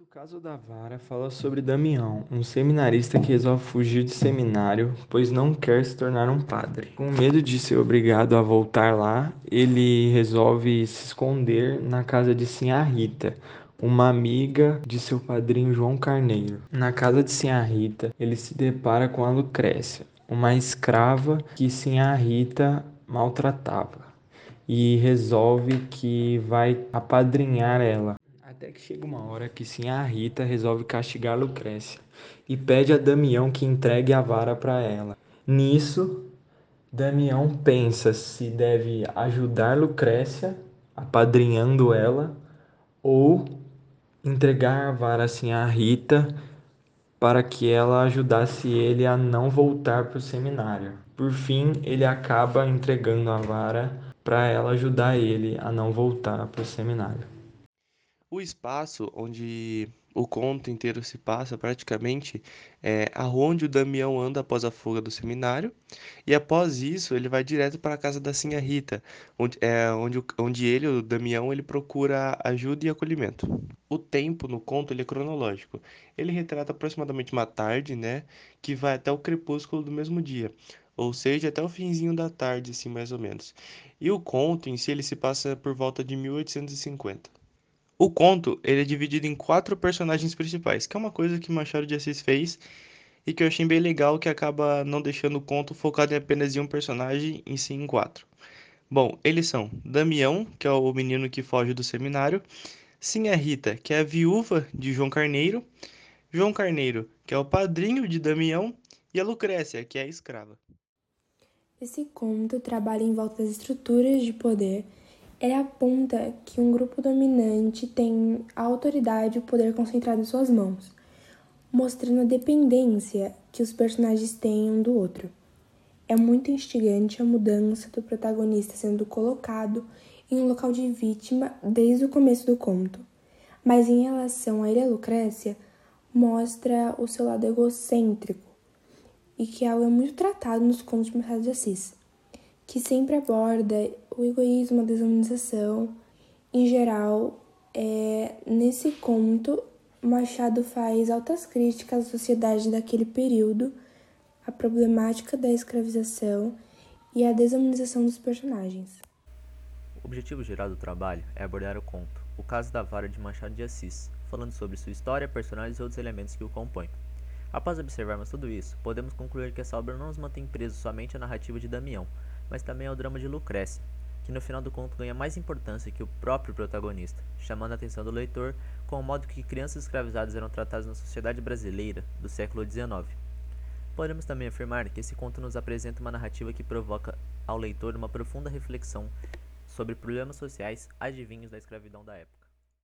O caso da vara fala sobre Damião, um seminarista que resolve fugir de seminário, pois não quer se tornar um padre. Com medo de ser obrigado a voltar lá, ele resolve se esconder na casa de Sinha Rita, uma amiga de seu padrinho João Carneiro. Na casa de Sinha Rita, ele se depara com a Lucrécia, uma escrava que Sinha Rita maltratava, e resolve que vai apadrinhar ela. Até que chega uma hora que sim a Rita resolve castigar Lucrécia e pede a Damião que entregue a vara para ela. Nisso, Damião pensa se deve ajudar Lucrécia, apadrinhando ela, ou entregar a vara assim a Rita para que ela ajudasse ele a não voltar para o seminário. Por fim, ele acaba entregando a vara para ela ajudar ele a não voltar para o seminário. O espaço onde o conto inteiro se passa, praticamente, é aonde o Damião anda após a fuga do seminário, e após isso ele vai direto para a casa da Sinha Rita, onde, é, onde, onde ele, o Damião, ele procura ajuda e acolhimento. O tempo no conto ele é cronológico. Ele retrata aproximadamente uma tarde, né, que vai até o crepúsculo do mesmo dia, ou seja, até o finzinho da tarde, assim, mais ou menos. E o conto em si ele se passa por volta de 1850. O conto ele é dividido em quatro personagens principais, que é uma coisa que Machado de Assis fez e que eu achei bem legal, que acaba não deixando o conto focado em apenas em um personagem, e sim em quatro. Bom, eles são Damião, que é o menino que foge do seminário, Sinha Rita, que é a viúva de João Carneiro, João Carneiro, que é o padrinho de Damião, e a Lucrécia, que é a escrava. Esse conto trabalha em volta das estruturas de poder ele aponta que um grupo dominante tem a autoridade e o poder concentrado em suas mãos, mostrando a dependência que os personagens têm um do outro. É muito instigante a mudança do protagonista sendo colocado em um local de vítima desde o começo do conto, mas em relação a ele Lucrécia, mostra o seu lado egocêntrico e que é algo é muito tratado nos contos de Machado de Assis que sempre aborda o egoísmo, a desumanização. Em geral, é, nesse conto, Machado faz altas críticas à sociedade daquele período, a problemática da escravização e a desumanização dos personagens. O objetivo geral do trabalho é abordar o conto, o caso da vara de Machado de Assis, falando sobre sua história, personagens e outros elementos que o compõem. Após observarmos tudo isso, podemos concluir que essa obra não nos mantém presos somente à narrativa de Damião, mas também ao drama de Lucrécia, que no final do conto ganha mais importância que o próprio protagonista, chamando a atenção do leitor com o modo que crianças escravizadas eram tratadas na sociedade brasileira do século XIX. Podemos também afirmar que esse conto nos apresenta uma narrativa que provoca ao leitor uma profunda reflexão sobre problemas sociais adivinhos da escravidão da época.